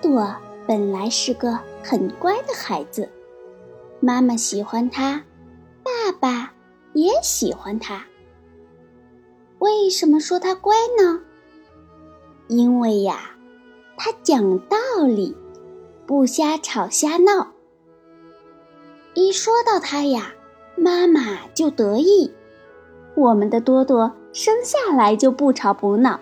多多本来是个很乖的孩子，妈妈喜欢他，爸爸也喜欢他。为什么说他乖呢？因为呀，他讲道理，不瞎吵瞎闹。一说到他呀，妈妈就得意。我们的多多生下来就不吵不闹，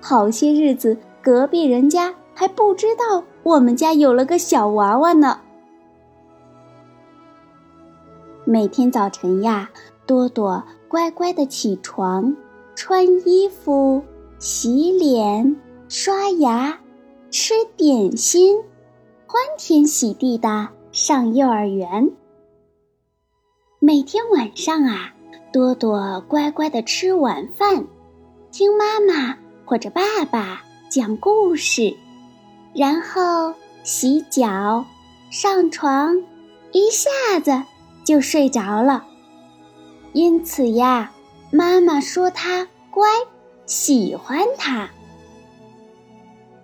好些日子隔壁人家。还不知道我们家有了个小娃娃呢。每天早晨呀，多多乖乖的起床，穿衣服、洗脸、刷牙、吃点心，欢天喜地的上幼儿园。每天晚上啊，多多乖乖的吃晚饭，听妈妈或者爸爸讲故事。然后洗脚，上床，一下子就睡着了。因此呀，妈妈说他乖，喜欢他。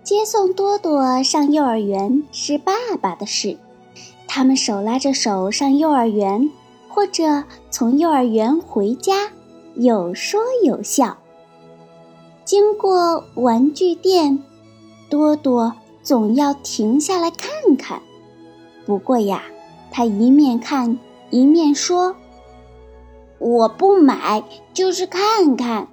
接送多多上幼儿园是爸爸的事，他们手拉着手上幼儿园，或者从幼儿园回家，有说有笑。经过玩具店，多多。总要停下来看看，不过呀，他一面看一面说：“我不买，就是看看。”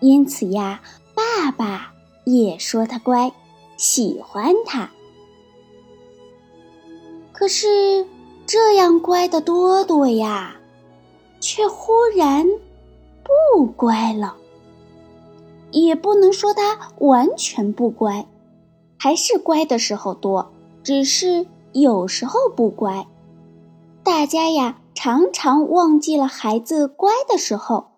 因此呀，爸爸也说他乖，喜欢他。可是这样乖的多多呀，却忽然不乖了。也不能说他完全不乖。还是乖的时候多，只是有时候不乖。大家呀，常常忘记了孩子乖的时候，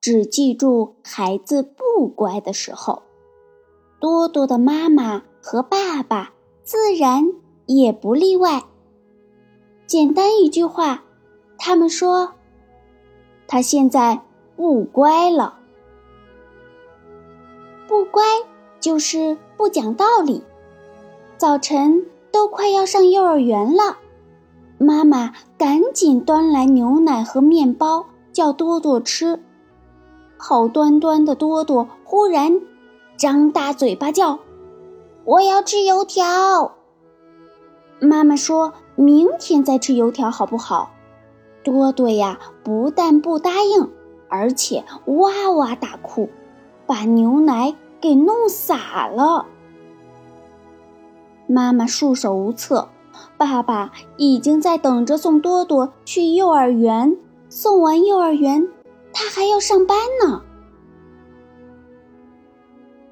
只记住孩子不乖的时候。多多的妈妈和爸爸自然也不例外。简单一句话，他们说：“他现在不乖了。”不乖。就是不讲道理。早晨都快要上幼儿园了，妈妈赶紧端来牛奶和面包，叫多多吃。好端端的多多忽然张大嘴巴叫：“我要吃油条！”妈妈说明天再吃油条好不好？多多呀，不但不答应，而且哇哇大哭，把牛奶。给弄洒了，妈妈束手无策，爸爸已经在等着送多多去幼儿园。送完幼儿园，他还要上班呢。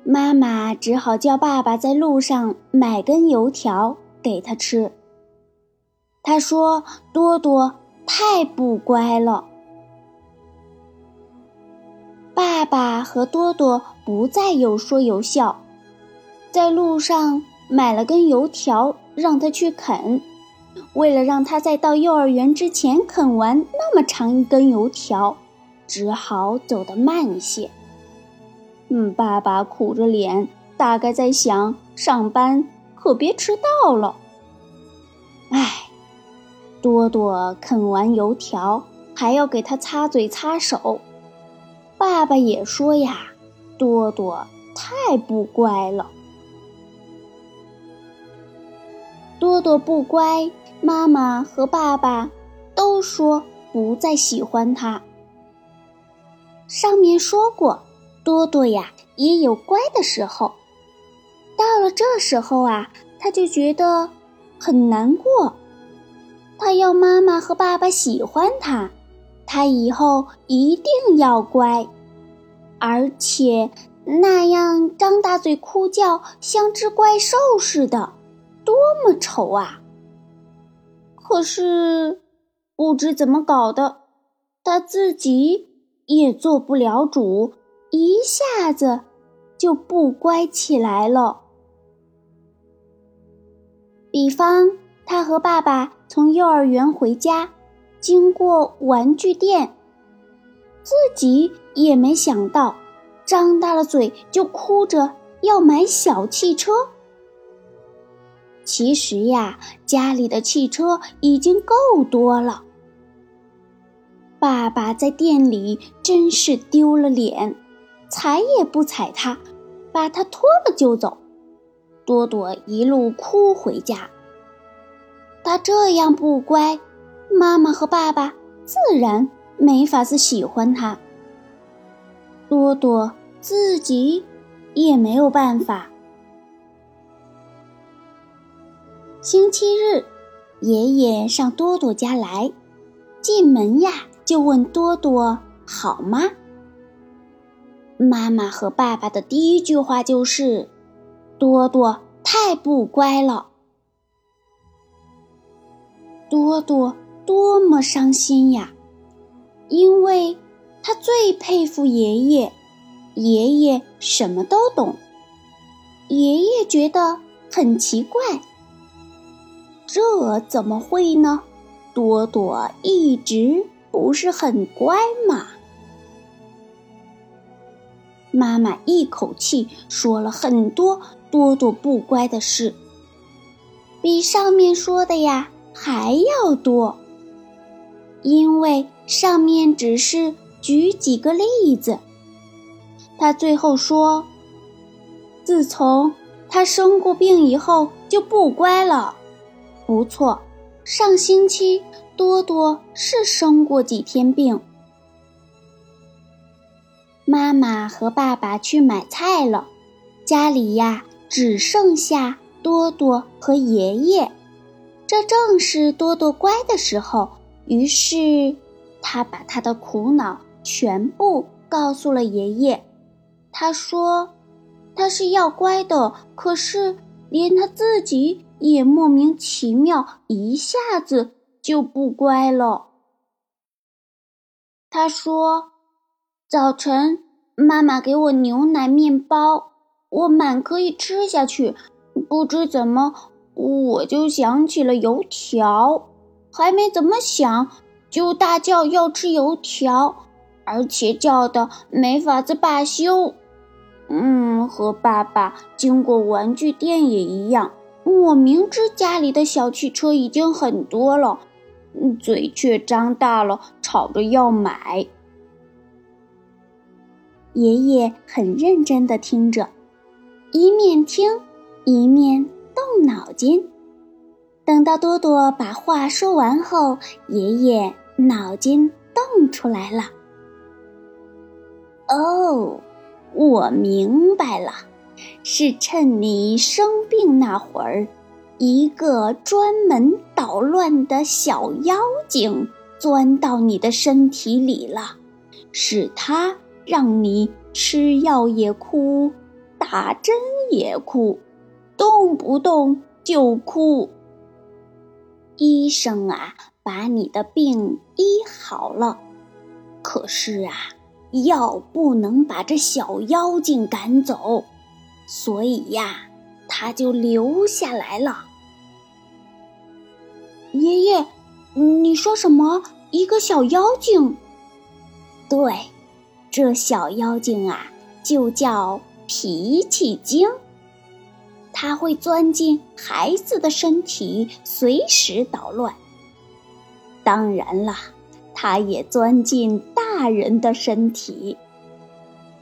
妈妈只好叫爸爸在路上买根油条给他吃。他说：“多多太不乖了。”爸爸和多多不再有说有笑，在路上买了根油条让他去啃。为了让他在到幼儿园之前啃完那么长一根油条，只好走得慢一些。嗯，爸爸苦着脸，大概在想上班可别迟到了。唉，多多啃完油条还要给他擦嘴擦手。爸爸也说呀，多多太不乖了。多多不乖，妈妈和爸爸都说不再喜欢他。上面说过，多多呀也有乖的时候。到了这时候啊，他就觉得很难过。他要妈妈和爸爸喜欢他。他以后一定要乖，而且那样张大嘴哭叫，像只怪兽似的，多么丑啊！可是不知怎么搞的，他自己也做不了主，一下子就不乖起来了。比方，他和爸爸从幼儿园回家，经过玩具店，自己也没想到。张大了嘴就哭着要买小汽车。其实呀，家里的汽车已经够多了。爸爸在店里真是丢了脸，踩也不踩他，把他拖了就走。多多一路哭回家。他这样不乖，妈妈和爸爸自然没法子喜欢他。多多自己也没有办法。星期日，爷爷上多多家来，进门呀就问多多好吗？妈妈和爸爸的第一句话就是：“多多太不乖了。”多多多么伤心呀，因为。他最佩服爷爷，爷爷什么都懂。爷爷觉得很奇怪，这怎么会呢？多多一直不是很乖嘛。妈妈一口气说了很多多多不乖的事，比上面说的呀还要多，因为上面只是。举几个例子。他最后说：“自从他生过病以后，就不乖了。不错，上星期多多是生过几天病。妈妈和爸爸去买菜了，家里呀只剩下多多和爷爷。这正是多多乖的时候，于是他把他的苦恼。”全部告诉了爷爷。他说：“他是要乖的，可是连他自己也莫名其妙，一下子就不乖了。”他说：“早晨妈妈给我牛奶面包，我满可以吃下去，不知怎么我就想起了油条，还没怎么想，就大叫要吃油条。”而且叫的没法子罢休，嗯，和爸爸经过玩具店也一样。我明知家里的小汽车已经很多了，嘴却张大了，吵着要买。爷爷很认真的听着，一面听一面动脑筋。等到多多把话说完后，爷爷脑筋动出来了。哦，我明白了，是趁你生病那会儿，一个专门捣乱的小妖精钻到你的身体里了，是他让你吃药也哭，打针也哭，动不动就哭。医生啊，把你的病医好了，可是啊。要不能把这小妖精赶走，所以呀，他就留下来了。爷爷，你说什么？一个小妖精？对，这小妖精啊，就叫脾气精。它会钻进孩子的身体，随时捣乱。当然了。它也钻进大人的身体，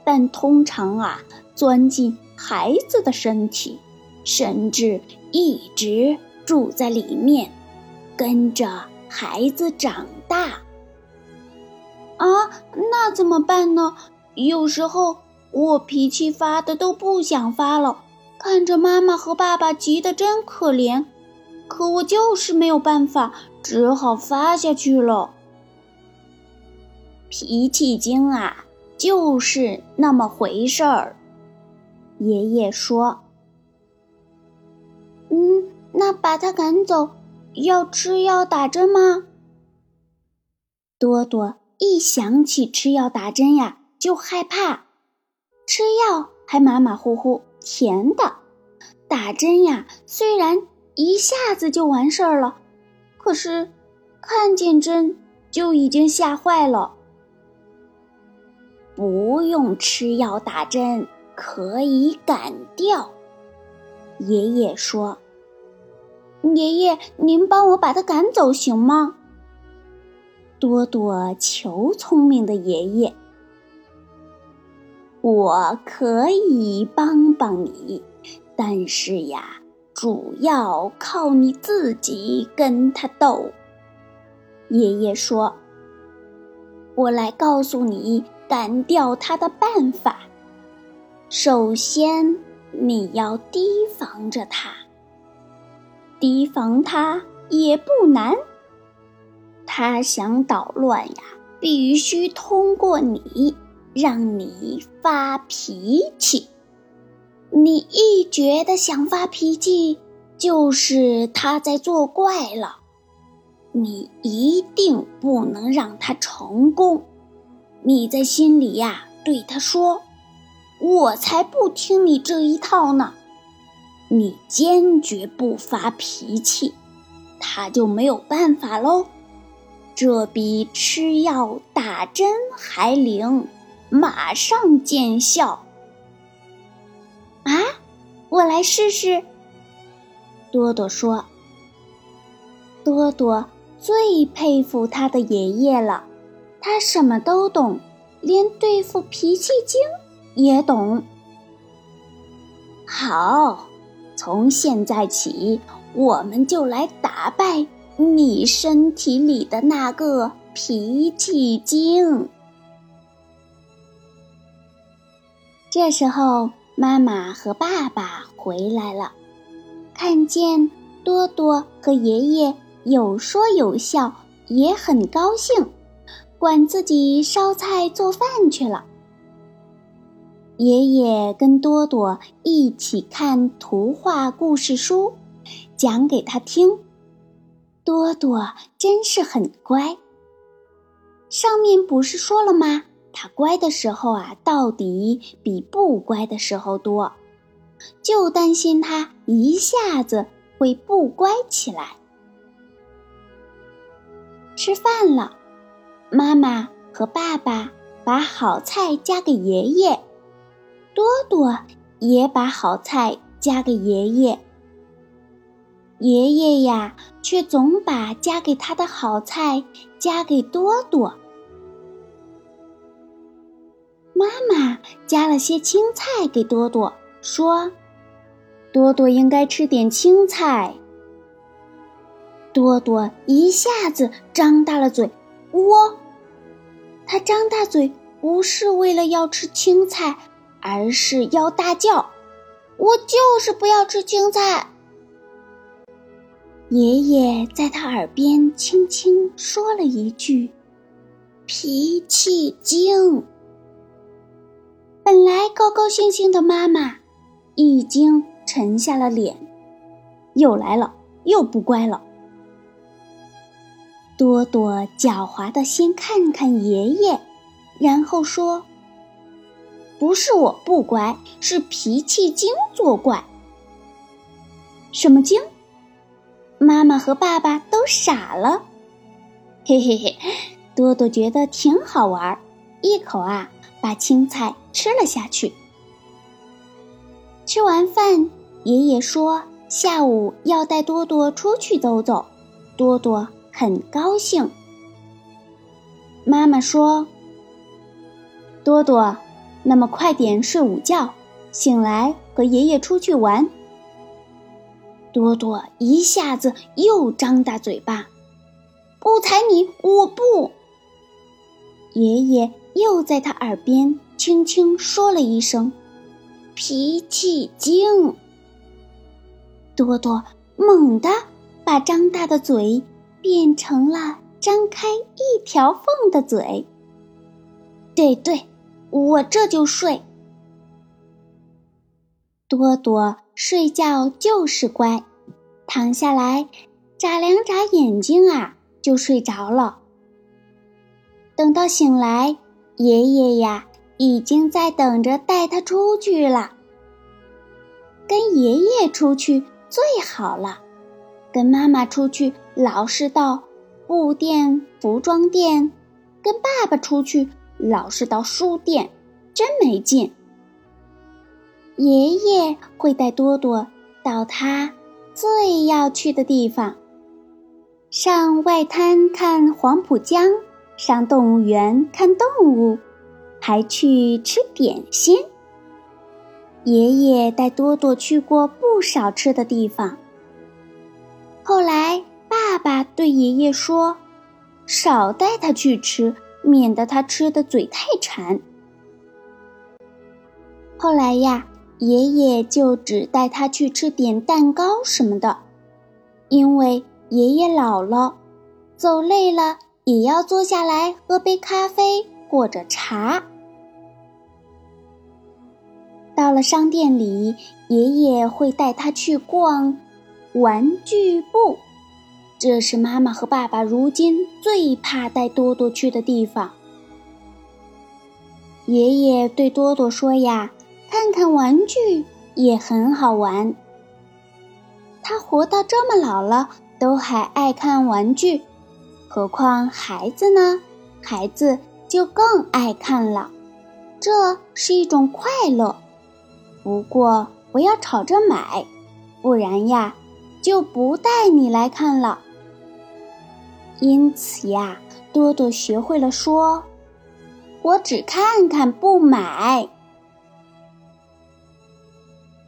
但通常啊，钻进孩子的身体，甚至一直住在里面，跟着孩子长大。啊，那怎么办呢？有时候我脾气发的都不想发了，看着妈妈和爸爸急得真可怜，可我就是没有办法，只好发下去了。脾气精啊，就是那么回事儿。爷爷说：“嗯，那把他赶走，要吃药打针吗？”多多一想起吃药打针呀，就害怕。吃药还马马虎虎，甜的；打针呀，虽然一下子就完事儿了，可是看见针就已经吓坏了。不用吃药打针。可以赶掉，爷爷说：“爷爷，您帮我把他赶走行吗？”多多求聪明的爷爷：“我可以帮帮你，但是呀，主要靠你自己跟他斗。”爷爷说：“我来告诉你赶掉他的办法。”首先，你要提防着他。提防他也不难。他想捣乱呀，必须通过你，让你发脾气。你一觉得想发脾气，就是他在作怪了。你一定不能让他成功。你在心里呀，对他说。我才不听你这一套呢！你坚决不发脾气，他就没有办法喽。这比吃药打针还灵，马上见效。啊，我来试试。多多说：“多多最佩服他的爷爷了，他什么都懂，连对付脾气精。”也懂。好，从现在起，我们就来打败你身体里的那个脾气精。这时候，妈妈和爸爸回来了，看见多多和爷爷有说有笑，也很高兴，管自己烧菜做饭去了。爷爷跟多多一起看图画故事书，讲给他听。多多真是很乖。上面不是说了吗？他乖的时候啊，到底比不乖的时候多，就担心他一下子会不乖起来。吃饭了，妈妈和爸爸把好菜夹给爷爷。多多也把好菜夹给爷爷，爷爷呀，却总把夹给他的好菜夹给多多。妈妈夹了些青菜给多多，说：“多多应该吃点青菜。”多多一下子张大了嘴，我，他张大嘴不是为了要吃青菜。而是要大叫：“我就是不要吃青菜！”爷爷在他耳边轻轻说了一句：“脾气精。”本来高高兴兴的妈妈，已经沉下了脸。又来了，又不乖了。多多狡猾的先看看爷爷，然后说。不是我不乖，是脾气精作怪。什么精？妈妈和爸爸都傻了。嘿嘿嘿，多多觉得挺好玩，一口啊把青菜吃了下去。吃完饭，爷爷说下午要带多多出去走走，多多很高兴。妈妈说：“多多。”那么快点睡午觉，醒来和爷爷出去玩。多多一下子又张大嘴巴，不睬你，我不。爷爷又在他耳边轻轻说了一声：“脾气精。”多多猛地把张大的嘴变成了张开一条缝的嘴。对对。我这就睡。多多睡觉就是乖，躺下来，眨两眨眼睛啊，就睡着了。等到醒来，爷爷呀已经在等着带他出去了。跟爷爷出去最好了，跟妈妈出去老是到布店、服装店，跟爸爸出去老是到书店，真没劲。爷爷会带多多到他最要去的地方，上外滩看黄浦江，上动物园看动物，还去吃点心。爷爷带多多去过不少吃的地方。后来，爸爸对爷爷说：“少带他去吃，免得他吃的嘴太馋。”后来呀，爷爷就只带他去吃点蛋糕什么的，因为爷爷老了，走累了也要坐下来喝杯咖啡或者茶。到了商店里，爷爷会带他去逛玩具部，这是妈妈和爸爸如今最怕带多多去的地方。爷爷对多多说：“呀，看看玩具也很好玩。”他活到这么老了，都还爱看玩具，何况孩子呢？孩子就更爱看了，这是一种快乐。不过不要吵着买，不然呀，就不带你来看了。因此呀，多多学会了说：“我只看看不买。”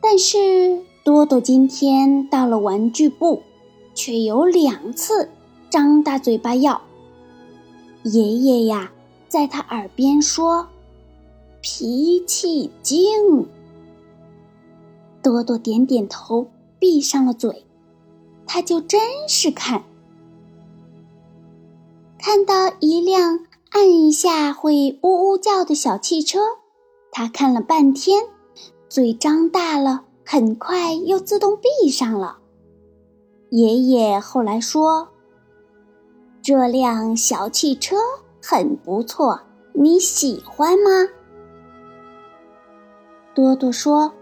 但是多多今天到了玩具部，却有两次张大嘴巴要。爷爷呀，在他耳边说：“脾气精。”多多点点头，闭上了嘴，他就真是看，看到一辆按一下会呜呜叫的小汽车，他看了半天，嘴张大了，很快又自动闭上了。爷爷后来说：“这辆小汽车很不错，你喜欢吗？”多多说。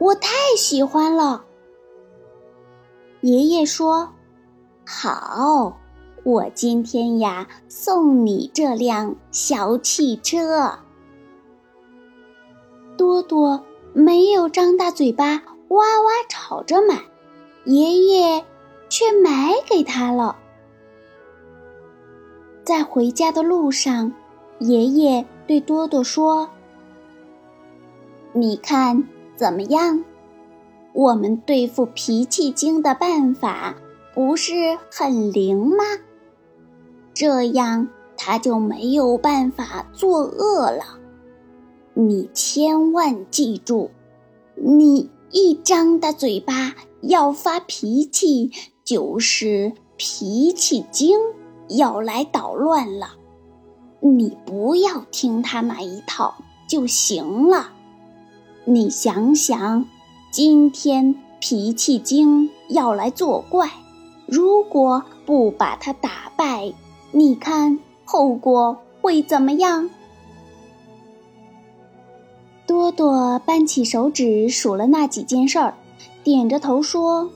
我太喜欢了。爷爷说：“好，我今天呀送你这辆小汽车。”多多没有张大嘴巴哇哇吵着买，爷爷却买给他了。在回家的路上，爷爷对多多说：“你看。”怎么样？我们对付脾气精的办法不是很灵吗？这样他就没有办法作恶了。你千万记住，你一张大嘴巴要发脾气，就是脾气精要来捣乱了。你不要听他那一套就行了。你想想，今天脾气精要来作怪，如果不把他打败，你看后果会怎么样？多多扳起手指数了那几件事儿，点着头说：“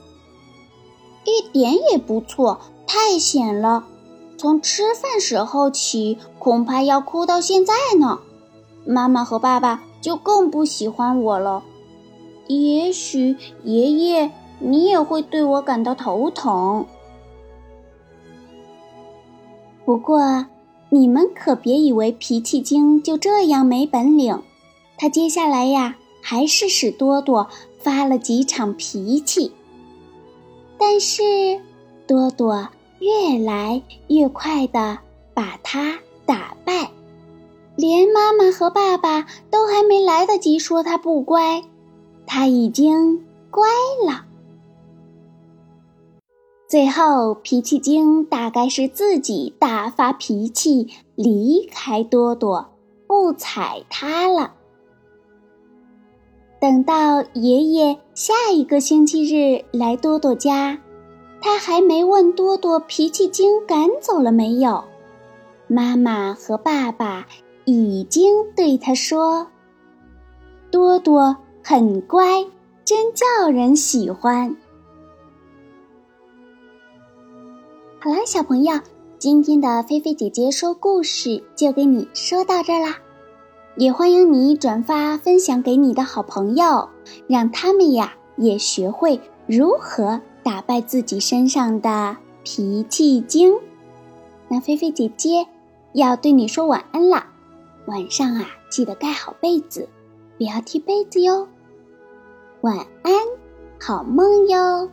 一点也不错，太险了！从吃饭时候起，恐怕要哭到现在呢。妈妈和爸爸。”就更不喜欢我了。也许爷爷，你也会对我感到头疼。不过，你们可别以为脾气精就这样没本领。他接下来呀，还是使多多发了几场脾气。但是，多多越来越快的把他打败。连妈妈和爸爸都还没来得及说他不乖，他已经乖了。最后，脾气精大概是自己大发脾气，离开多多，不睬他了。等到爷爷下一个星期日来多多家，他还没问多多脾气精赶走了没有，妈妈和爸爸已经对他说：“多多很乖，真叫人喜欢。”好啦，小朋友，今天的菲菲姐姐说故事就给你说到这儿啦。也欢迎你转发分享给你的好朋友，让他们呀也学会如何打败自己身上的脾气精。那菲菲姐姐要对你说晚安啦，晚上啊记得盖好被子，不要踢被子哟。晚安，好梦哟。